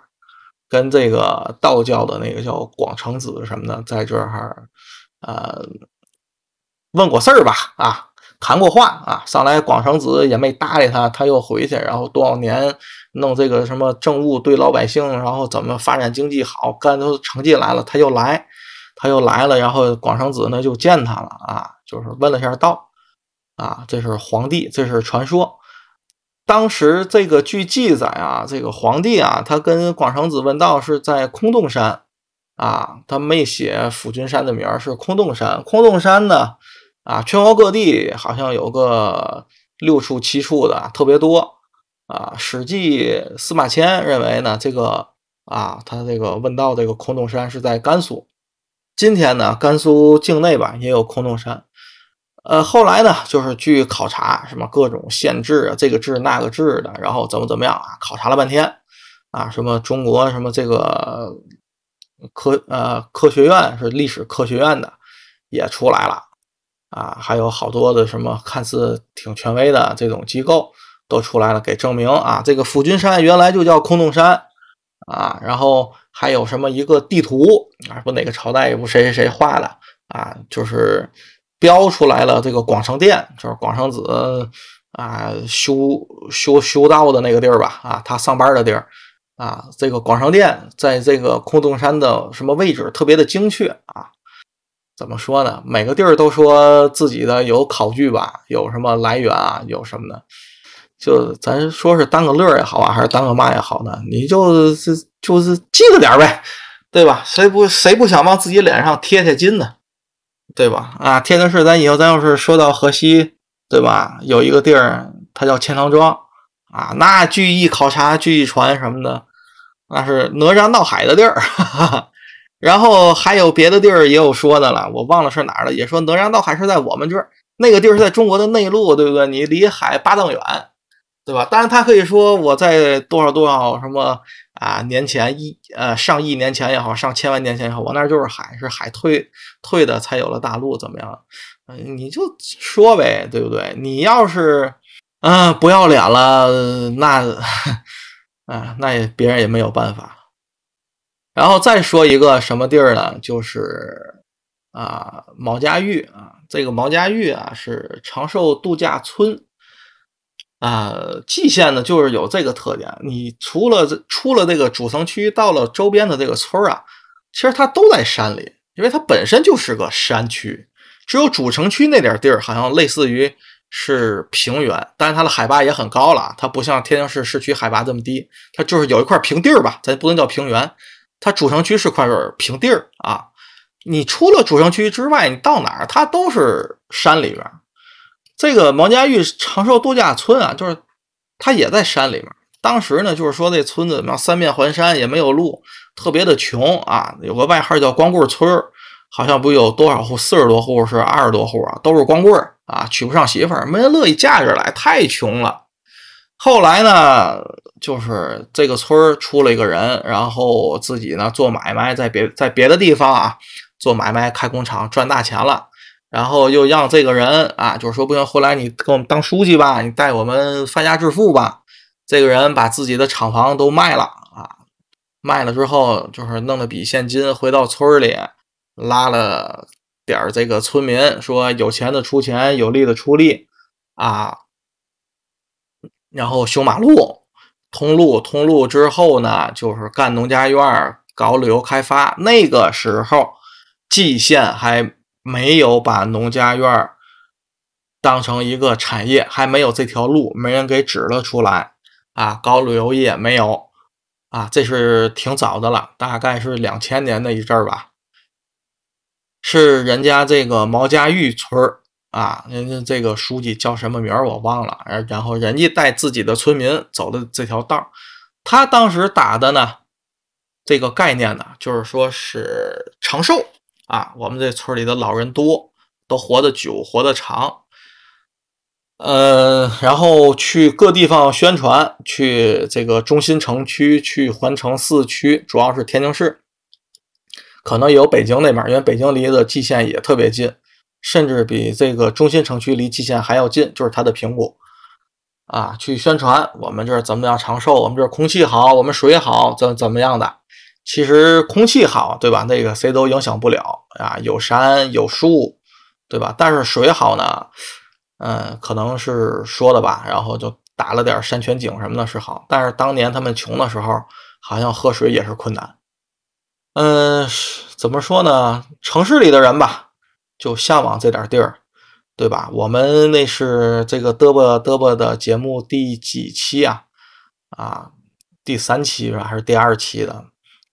跟这个道教的那个叫广成子什么的，在这儿呃问过事儿吧，啊，谈过话啊，上来广成子也没搭理他，他又回去，然后多少年弄这个什么政务对老百姓，然后怎么发展经济好，干出成绩来了，他又来，他又来了，然后广成子呢就见他了啊，就是问了下道，啊，这是皇帝，这是传说。当时这个据记载啊，这个皇帝啊，他跟广成子问道是在空洞山啊，他没写府君山的名儿，是空洞山。空洞山呢，啊，全国各地好像有个六处七处的，特别多啊。《史记》司马迁认为呢，这个啊，他这个问道这个空洞山是在甘肃。今天呢，甘肃境内吧也有空洞山。呃，后来呢，就是据考察，什么各种县志啊，这个志那个志的，然后怎么怎么样啊，考察了半天，啊，什么中国什么这个科呃科学院是历史科学院的也出来了，啊，还有好多的什么看似挺权威的这种机构都出来了，给证明啊，这个辅君山原来就叫空洞山啊，然后还有什么一个地图啊，不哪个朝代也不谁谁谁画的啊，就是。标出来了，这个广成殿就是广成子啊修修修道的那个地儿吧？啊，他上班的地儿啊。这个广成殿在这个空洞山的什么位置特别的精确啊？怎么说呢？每个地儿都说自己的有考据吧，有什么来源啊？有什么的？就咱说是当个乐也好啊，还是当个嘛也好呢？你就是就是记着点呗，对吧？谁不谁不想往自己脸上贴贴金呢？对吧？啊，天津市，咱以后咱要是说到河西，对吧？有一个地儿，它叫钱塘庄，啊，那据一考察，据一传什么的，那是哪吒闹海的地儿。然后还有别的地儿也有说的了，我忘了是哪儿了，也说哪吒闹海是在我们这儿，那个地儿是在中国的内陆，对不对？你离海八丈远，对吧？当然他可以说我在多少多少什么。啊，年前一呃上亿年前也好，上千万年前也好，我那儿就是海，是海退退的才有了大陆，怎么样？嗯，你就说呗，对不对？你要是嗯不要脸了，那 啊那也别人也没有办法。然后再说一个什么地儿呢？就是啊毛家峪啊，这个毛家峪啊是长寿度假村。啊，蓟县呢，就是有这个特点。你除了这出了这个主城区，到了周边的这个村啊，其实它都在山里，因为它本身就是个山区。只有主城区那点地儿，好像类似于是平原，但是它的海拔也很高了。它不像天津市市区海拔这么低，它就是有一块平地儿吧，咱不能叫平原。它主城区是块平地儿啊。你除了主城区之外，你到哪儿，它都是山里边。这个毛家峪长寿度假村啊，就是它也在山里面。当时呢，就是说这村子嘛，三面环山，也没有路，特别的穷啊。有个外号叫光棍村好像不有多少户，四十多户是二十多户啊，都是光棍啊，娶不上媳妇儿，没人乐意嫁这来，太穷了。后来呢，就是这个村出了一个人，然后自己呢做买卖，在别在别的地方啊做买卖，开工厂赚大钱了。然后又让这个人啊，就是说不行，回来你给我们当书记吧，你带我们发家致富吧。这个人把自己的厂房都卖了啊，卖了之后就是弄了笔现金，回到村里拉了点这个村民，说有钱的出钱，有力的出力啊。然后修马路、通路，通路之后呢，就是干农家院，搞旅游开发。那个时候，蓟县还。没有把农家院当成一个产业，还没有这条路，没人给指了出来啊！搞旅游业没有啊？这是挺早的了，大概是两千年的一阵儿吧。是人家这个毛家峪村啊，人家这个书记叫什么名儿我忘了，然后人家带自己的村民走的这条道他当时打的呢，这个概念呢，就是说是长寿。啊，我们这村里的老人多，都活得久，活得长。呃，然后去各地方宣传，去这个中心城区，去环城四区，主要是天津市，可能有北京那边，因为北京离的蓟县也特别近，甚至比这个中心城区离蓟县还要近，就是它的平谷。啊，去宣传我们这儿怎么样长寿，我们这儿空气好，我们水好，怎怎么样的。其实空气好，对吧？那个谁都影响不了啊，有山有树，对吧？但是水好呢，嗯，可能是说的吧，然后就打了点山泉井什么的是好，但是当年他们穷的时候，好像喝水也是困难。嗯，怎么说呢？城市里的人吧，就向往这点地儿，对吧？我们那是这个嘚啵嘚啵的节目第几期啊？啊，第三期是吧？还是第二期的？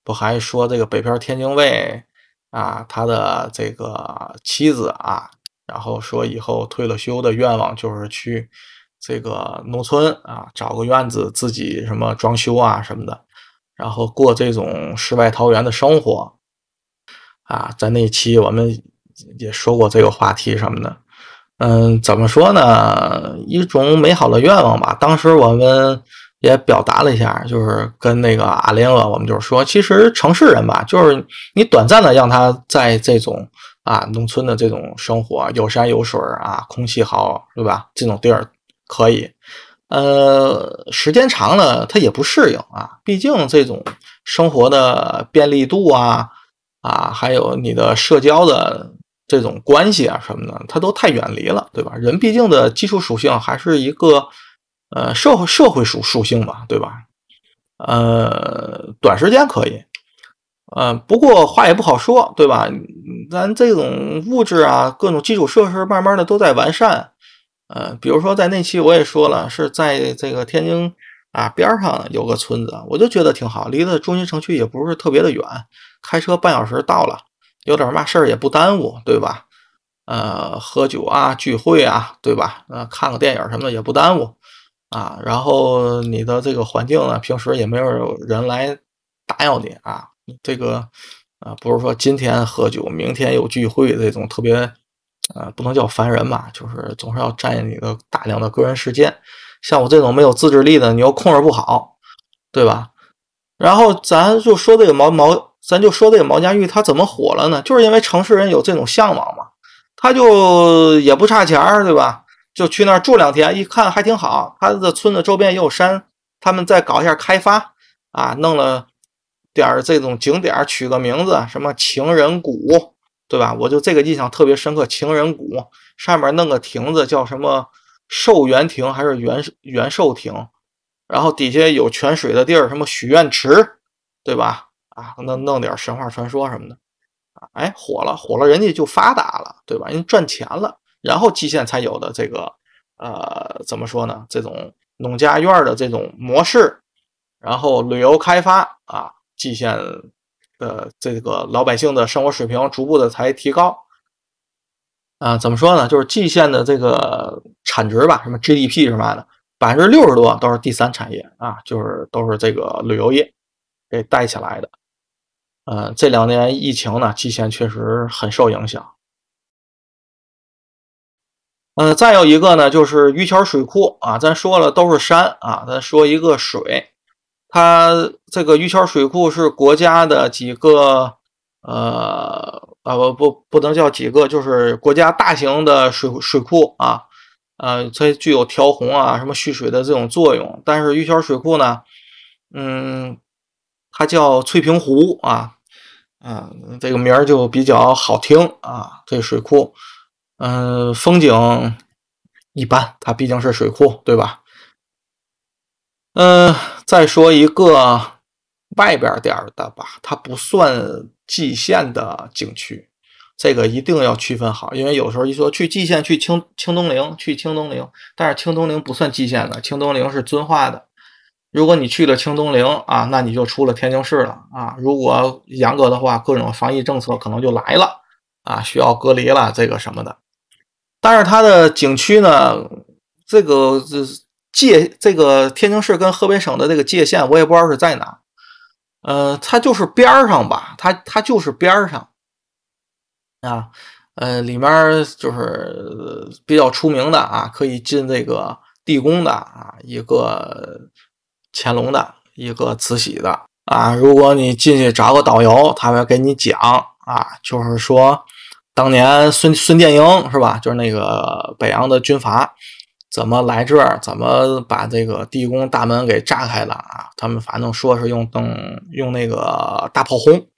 不还说这个北漂天津卫啊，他的这个妻子啊，然后说以后退了休的愿望就是去这个农村啊，找个院子自己什么装修啊什么的，然后过这种世外桃源的生活啊。在那期我们也说过这个话题什么的，嗯，怎么说呢？一种美好的愿望吧。当时我们。也表达了一下，就是跟那个阿联俄，我们就是说，其实城市人吧，就是你短暂的让他在这种啊农村的这种生活，有山有水啊，空气好，对吧？这种地儿可以，呃，时间长了他也不适应啊，毕竟这种生活的便利度啊啊，还有你的社交的这种关系啊什么的，他都太远离了，对吧？人毕竟的基础属性还是一个。呃，社会社会属属性吧，对吧？呃，短时间可以，呃，不过话也不好说，对吧？咱这种物质啊，各种基础设施慢慢的都在完善，呃，比如说在那期我也说了，是在这个天津啊边上有个村子，我就觉得挺好，离的中心城区也不是特别的远，开车半小时到了，有点嘛事儿也不耽误，对吧？呃，喝酒啊，聚会啊，对吧？呃，看个电影什么的也不耽误。啊，然后你的这个环境呢，平时也没有人来打扰你啊。这个啊，不是说今天喝酒，明天有聚会这种特别，呃，不能叫烦人吧，就是总是要占用你的大量的个人时间。像我这种没有自制力的，你又控制不好，对吧？然后咱就说这个毛毛，咱就说这个毛家峪，它怎么火了呢？就是因为城市人有这种向往嘛，他就也不差钱儿，对吧？就去那儿住两天，一看还挺好。他的村子周边也有山，他们再搞一下开发啊，弄了点儿这种景点，取个名字，什么情人谷，对吧？我就这个印象特别深刻。情人谷上面弄个亭子，叫什么寿元亭还是元元寿亭？然后底下有泉水的地儿，什么许愿池，对吧？啊，弄弄点神话传说什么的啊，哎，火了，火了，人家就发达了，对吧？人家赚钱了。然后蓟县才有的这个，呃，怎么说呢？这种农家院的这种模式，然后旅游开发啊，蓟县的这个老百姓的生活水平逐步的才提高。啊，怎么说呢？就是蓟县的这个产值吧，什么 GDP 什么的，百分之六十多都是第三产业啊，就是都是这个旅游业给带起来的。呃，这两年疫情呢，蓟县确实很受影响。嗯，再有一个呢，就是玉桥水库啊。咱说了都是山啊，咱说一个水，它这个玉桥水库是国家的几个呃啊不不不能叫几个，就是国家大型的水水库啊，呃，它具有调洪啊什么蓄水的这种作用。但是玉桥水库呢，嗯，它叫翠屏湖啊，嗯，这个名儿就比较好听啊，这水库。嗯，风景一般，它毕竟是水库，对吧？嗯，再说一个外边点的吧，它不算蓟县的景区，这个一定要区分好，因为有时候一说去蓟县，去清清东陵，去清东陵，但是清东陵不算蓟县的，清东陵是遵化的。如果你去了清东陵啊，那你就出了天津市了啊。如果严格的话，各种防疫政策可能就来了啊，需要隔离了，这个什么的。但是它的景区呢，这个界这个天津市跟河北省的这个界限，我也不知道是在哪。呃，它就是边上吧，它它就是边上啊。呃，里面就是比较出名的啊，可以进这个地宫的啊，一个乾隆的，一个慈禧的啊。如果你进去找个导游，他会给你讲啊，就是说。当年孙孙殿英是吧？就是那个北洋的军阀，怎么来这儿，怎么把这个地宫大门给炸开了啊？他们反正说是用灯，用那个大炮轰，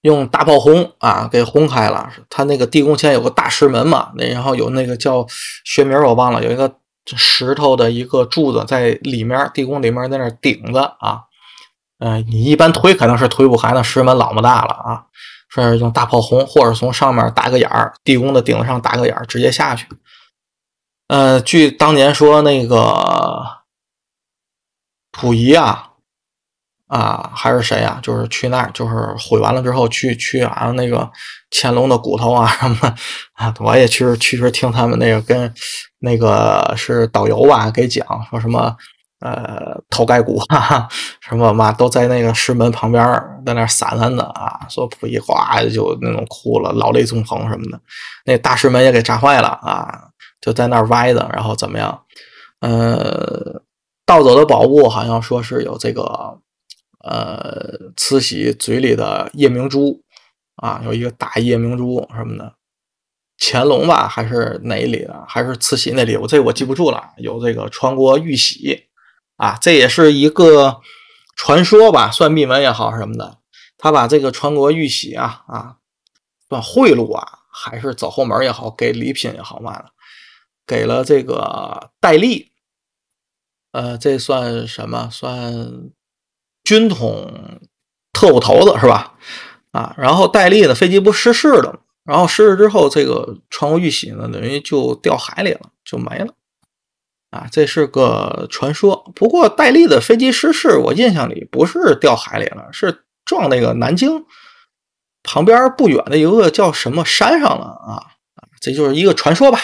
用大炮轰啊，给轰开了。他那个地宫前有个大石门嘛，那然后有那个叫学名我忘了，有一个这石头的一个柱子在里面，地宫里面在那顶着啊。嗯，你一般推可能是推不开，那石门老么大了啊。是用大炮轰，或者从上面打个眼儿，地宫的顶子上打个眼儿，直接下去。呃，据当年说，那个溥仪啊，啊还是谁呀？就是去那儿，就是毁完了之后去去啊，那个乾隆的骨头啊什么啊，我也去去实听他们那个跟那个是导游吧给讲说什么。呃，头盖骨哈哈，什么嘛都在那个石门旁边，在那散散的啊。说溥仪哗就那种哭了，老泪纵横什么的。那大石门也给炸坏了啊，就在那儿歪的。然后怎么样？呃，盗走的宝物好像说是有这个呃，慈禧嘴里的夜明珠啊，有一个大夜明珠什么的。乾隆吧，还是哪里的？还是慈禧那里？我这我记不住了。有这个传国玉玺。啊，这也是一个传说吧，算秘闻也好什么的。他把这个传国玉玺啊啊，算贿赂啊，还是走后门也好，给礼品也好嘛的，给了这个戴笠。呃，这算什么？算军统特务头子是吧？啊，然后戴笠的飞机不失事了，然后失事之后，这个传国玉玺呢，等于就掉海里了，就没了。啊，这是个传说。不过戴笠的飞机失事，我印象里不是掉海里了，是撞那个南京旁边不远的一个叫什么山上了啊！这就是一个传说吧？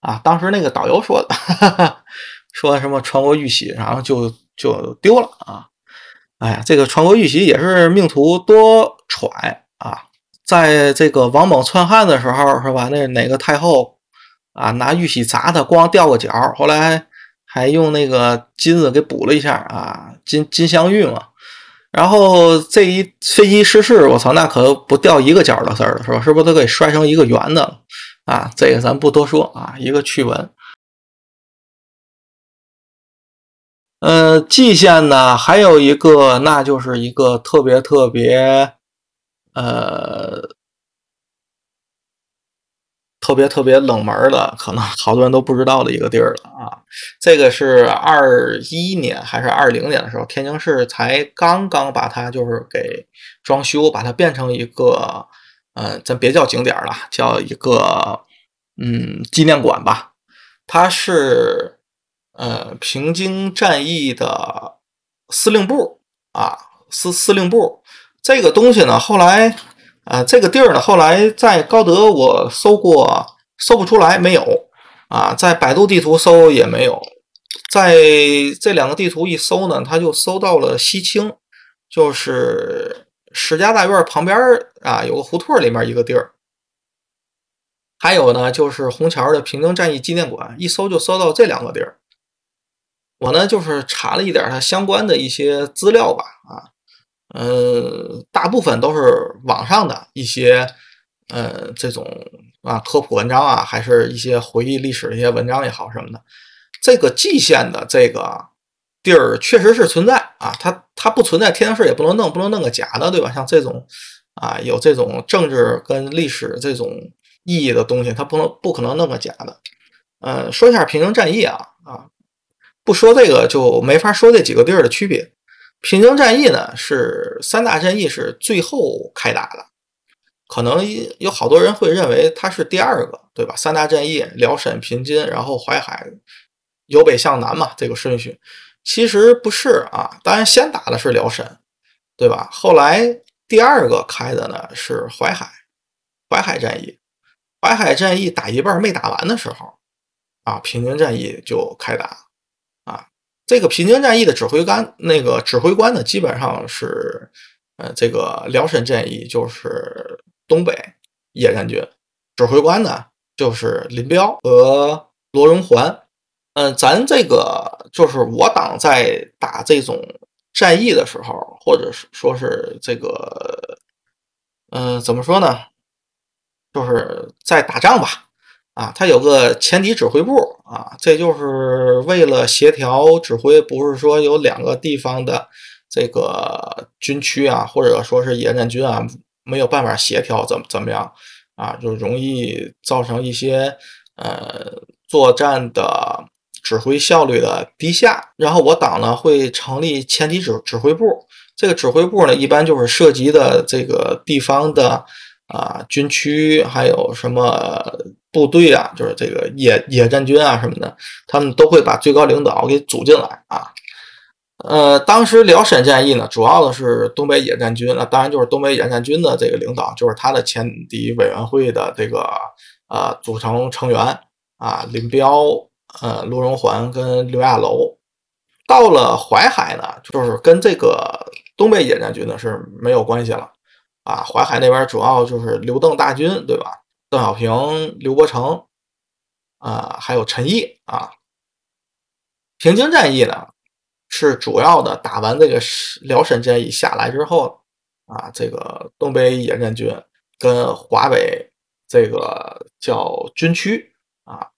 啊，当时那个导游说的，哈 哈说什么传国玉玺，然后就就丢了啊！哎呀，这个传国玉玺也是命途多舛啊！在这个王莽篡汉的时候，是吧？那哪个太后啊，拿玉玺砸他，光掉个角，后来。还用那个金子给补了一下啊，金金镶玉嘛。然后这一飞机失事，我操，那可不掉一个角的事儿了，是吧？是不是都给摔成一个圆的了啊？这个咱不多说啊，一个趣闻。呃，蓟县呢，还有一个，那就是一个特别特别，呃。特别特别冷门的，可能好多人都不知道的一个地儿了啊！这个是二一年还是二零年的时候，天津市才刚刚把它就是给装修，把它变成一个，呃，咱别叫景点了，叫一个嗯纪念馆吧。它是呃平津战役的司令部啊，司司令部这个东西呢，后来。啊，这个地儿呢，后来在高德我搜过，搜不出来，没有啊，在百度地图搜也没有，在这两个地图一搜呢，他就搜到了西青，就是史家大院旁边啊，有个胡同里面一个地儿，还有呢，就是虹桥的平津战役纪念馆，一搜就搜到这两个地儿。我呢，就是查了一点它相关的一些资料吧，啊。呃，大部分都是网上的一些，呃，这种啊科普文章啊，还是一些回忆历史的一些文章也好什么的。这个蓟县的这个地儿确实是存在啊，它它不存在天津市也不能弄，不能弄个假的，对吧？像这种啊有这种政治跟历史这种意义的东西，它不能不可能弄个假的。呃，说一下平津战役啊啊，不说这个就没法说这几个地儿的区别。平津战役呢是三大战役是最后开打的，可能有好多人会认为它是第二个，对吧？三大战役辽沈平津，然后淮海，由北向南嘛，这个顺序其实不是啊。当然先打的是辽沈，对吧？后来第二个开的呢是淮海，淮海战役，淮海战役打一半没打完的时候，啊，平津战役就开打。这个平津战役的指挥官，那个指挥官呢，基本上是，呃，这个辽沈战役就是东北野战军，指挥官呢就是林彪和罗荣桓。嗯，咱这个就是我党在打这种战役的时候，或者是说是这个，嗯，怎么说呢？就是在打仗吧，啊，他有个前敌指挥部啊，这就是为了协调指挥，不是说有两个地方的这个军区啊，或者说是野战军啊，没有办法协调，怎么怎么样啊，就容易造成一些呃作战的指挥效率的低下。然后我党呢会成立前敌指指挥部，这个指挥部呢一般就是涉及的这个地方的啊军区，还有什么。部队啊，就是这个野野战军啊什么的，他们都会把最高领导给组进来啊。呃，当时辽沈战役呢，主要的是东北野战军，那当然就是东北野战军的这个领导，就是他的前敌委员会的这个呃组成成员啊，林彪、呃罗荣桓跟刘亚楼。到了淮海呢，就是跟这个东北野战军呢是没有关系了啊。淮海那边主要就是刘邓大军，对吧？邓小平、刘伯承，啊，还有陈毅啊。平津战役呢，是主要的。打完这个辽沈战役下来之后，啊，这个东北野战军跟华北这个叫军区啊，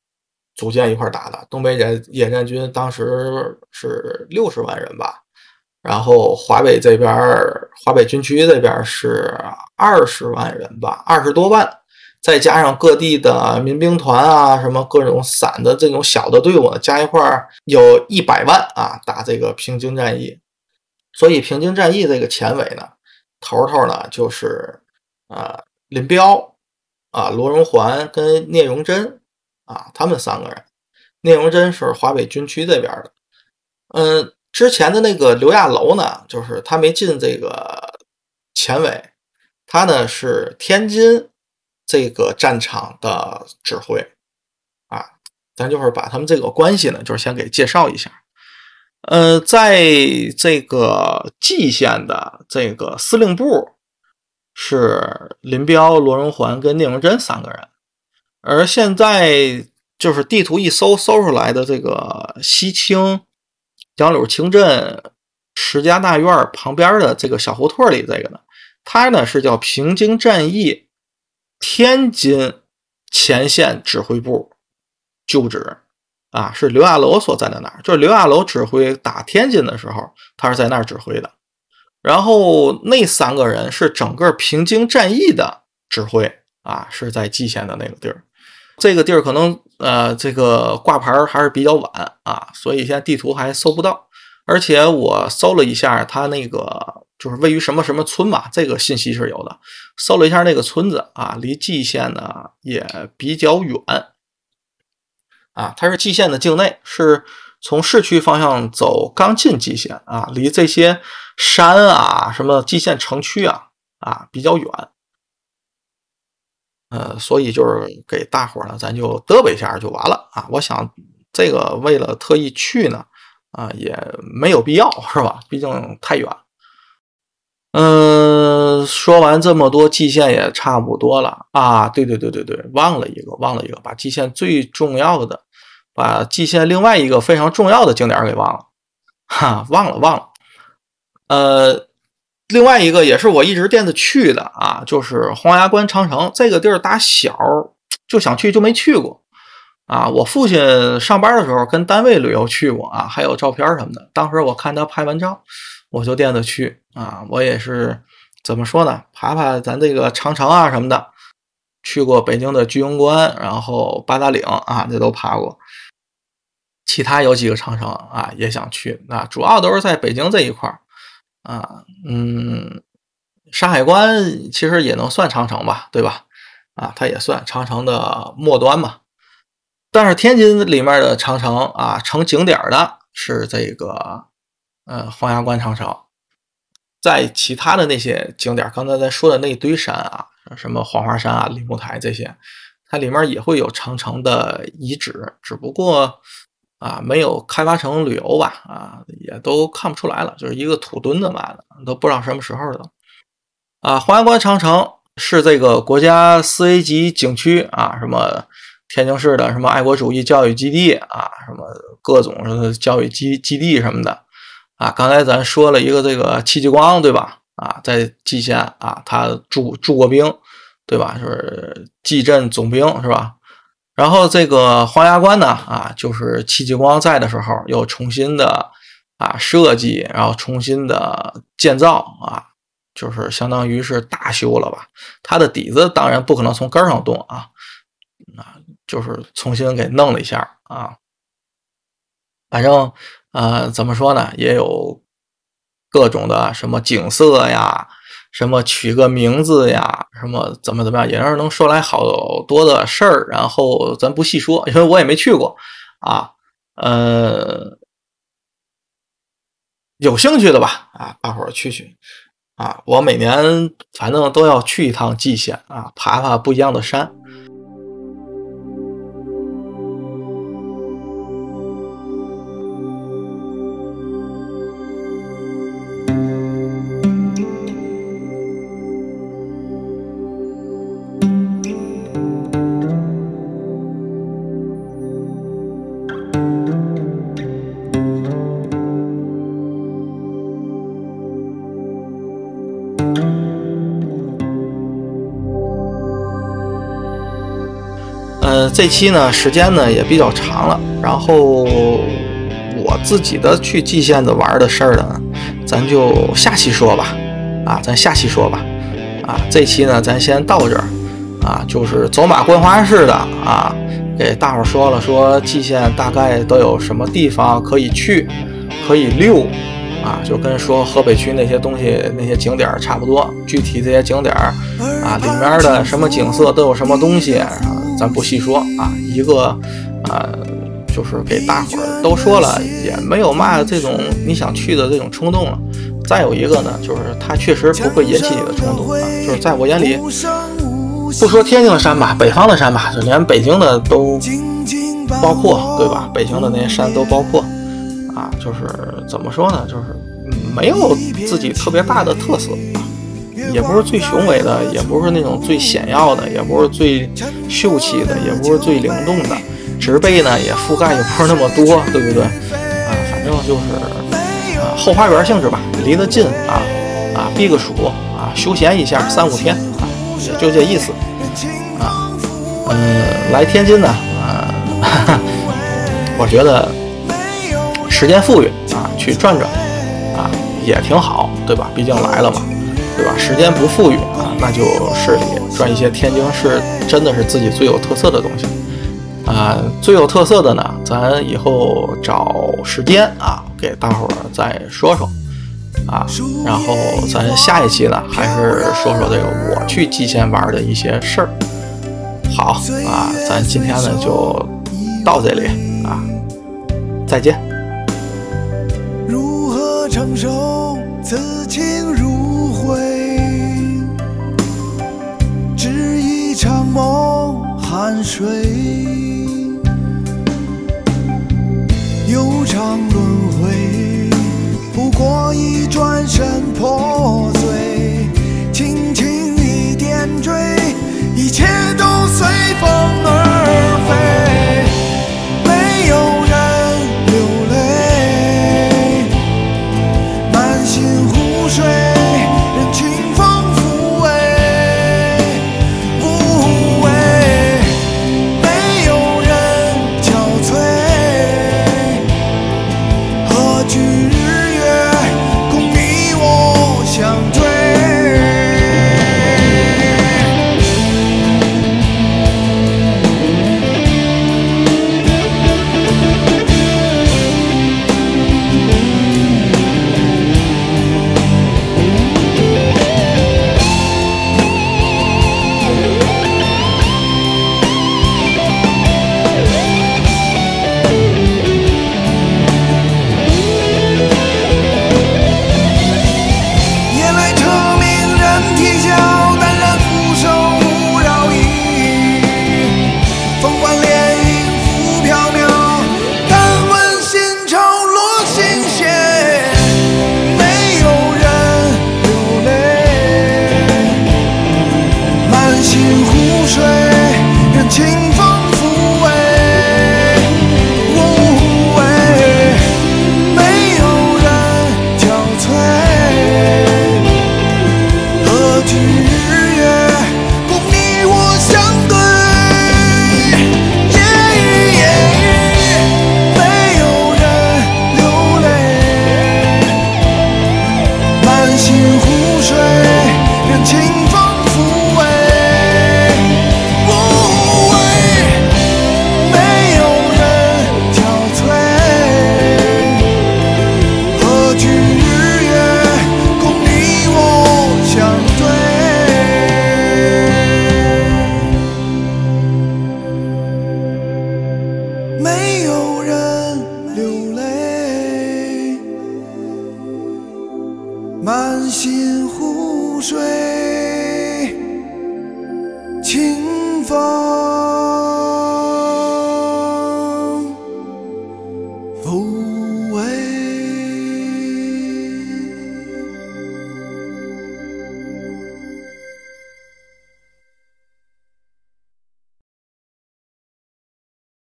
组建一块打的。东北野野战军当时是六十万人吧，然后华北这边，华北军区这边是二十万人吧，二十多万。再加上各地的民兵团啊，什么各种散的这种小的队伍，加一块儿有一百万啊，打这个平津战役。所以平津战役这个前尾呢，头头呢就是啊林彪啊罗荣桓跟聂荣臻啊，他们三个人。聂荣臻是华北军区这边的。嗯，之前的那个刘亚楼呢，就是他没进这个前尾，他呢是天津。这个战场的指挥啊，咱就是把他们这个关系呢，就是先给介绍一下。呃，在这个蓟县的这个司令部是林彪、罗荣桓跟聂荣臻三个人，而现在就是地图一搜搜出来的这个西青杨柳青镇石家大院旁边的这个小胡同里这个呢，它呢是叫平津战役。天津前线指挥部旧址啊，是刘亚楼所在的那儿。就是刘亚楼指挥打天津的时候，他是在那儿指挥的。然后那三个人是整个平津战役的指挥啊，是在蓟县的那个地儿。这个地儿可能呃，这个挂牌还是比较晚啊，所以现在地图还搜不到。而且我搜了一下，他那个。就是位于什么什么村吧，这个信息是有的。搜了一下那个村子啊，离蓟县呢也比较远啊。它是蓟县的境内，是从市区方向走刚进蓟县啊，离这些山啊、什么蓟县城区啊啊比较远。呃，所以就是给大伙呢，咱就嘚啵一下就完了啊。我想这个为了特意去呢啊，也没有必要是吧？毕竟太远。嗯，说完这么多，蓟县也差不多了啊！对对对对对，忘了一个，忘了一个，把蓟县最重要的，把蓟县另外一个非常重要的景点给忘了，哈，忘了忘了。呃，另外一个也是我一直惦着去的啊，就是黄崖关长城这个地儿，打小就想去，就没去过啊。我父亲上班的时候跟单位旅游去过啊，还有照片什么的。当时我看他拍完照。我就惦着去啊！我也是怎么说呢？爬爬咱这个长城啊什么的，去过北京的居庸关，然后八达岭啊，这都爬过。其他有几个长城啊，也想去。那主要都是在北京这一块儿啊。嗯，山海关其实也能算长城吧，对吧？啊，它也算长城的末端嘛。但是天津里面的长城啊，成景点的是这个。呃，黄崖关长城，在其他的那些景点，刚才咱说的那一堆山啊，什么黄花山啊、梨木台这些，它里面也会有长城的遗址，只不过啊，没有开发成旅游吧，啊，也都看不出来了，就是一个土墩子嘛的，都不知道什么时候的。啊，黄崖关长城是这个国家四 A 级景区啊，什么天津市的什么爱国主义教育基地啊，什么各种什么教育基基地什么的。啊，刚才咱说了一个这个戚继光，对吧？啊，在蓟县啊，他驻驻过兵，对吧？就是蓟镇总兵，是吧？然后这个黄崖关呢，啊，就是戚继光在的时候又重新的啊设计，然后重新的建造啊，就是相当于是大修了吧。它的底子当然不可能从根上动啊，啊，就是重新给弄了一下啊。反正呃，怎么说呢，也有各种的什么景色呀。什么取个名字呀？什么怎么怎么样？也是能说来好多的事儿。然后咱不细说，因为我也没去过啊。呃，有兴趣的吧？啊，大伙儿去去啊！我每年反正都要去一趟蓟县啊，爬爬不一样的山。这期呢，时间呢也比较长了，然后我自己的去蓟县子玩的事儿呢，咱就下期说吧，啊，咱下期说吧，啊，这期呢咱先到这儿，啊，就是走马观花似的啊，给大伙说了说蓟县大概都有什么地方可以去，可以溜，啊，就跟说河北区那些东西那些景点差不多，具体这些景点儿啊里面的什么景色都有什么东西。咱不细说啊，一个，呃，就是给大伙儿都说了，也没有嘛这种你想去的这种冲动了。再有一个呢，就是它确实不会引起你的冲动啊。就是在我眼里，不说天津的山吧，北方的山吧，就连北京的都包括，对吧？北京的那些山都包括啊。就是怎么说呢？就是没有自己特别大的特色。也不是最雄伟的，也不是那种最显要的，也不是最秀气的，也不是最灵动的，植被呢也覆盖也不是那么多，对不对？啊，反正就是啊后花园性质吧，离得近啊啊避个暑啊休闲一下三五天啊，也就这意思啊。嗯，来天津呢啊，哈 哈我觉得时间富裕啊，去转转啊也挺好，对吧？毕竟来了嘛。对吧？时间不富裕啊，那就市里转一些天津市真的是自己最有特色的东西啊。最有特色的呢，咱以后找时间啊，给大伙儿再说说啊。然后咱下一期呢，还是说说这个我去蓟县玩的一些事儿。好啊，咱今天呢就到这里啊，再见。如何承受此情如？梦，汗水，悠长轮回，不过一转身破碎，轻轻一点缀，一切都随风而飞。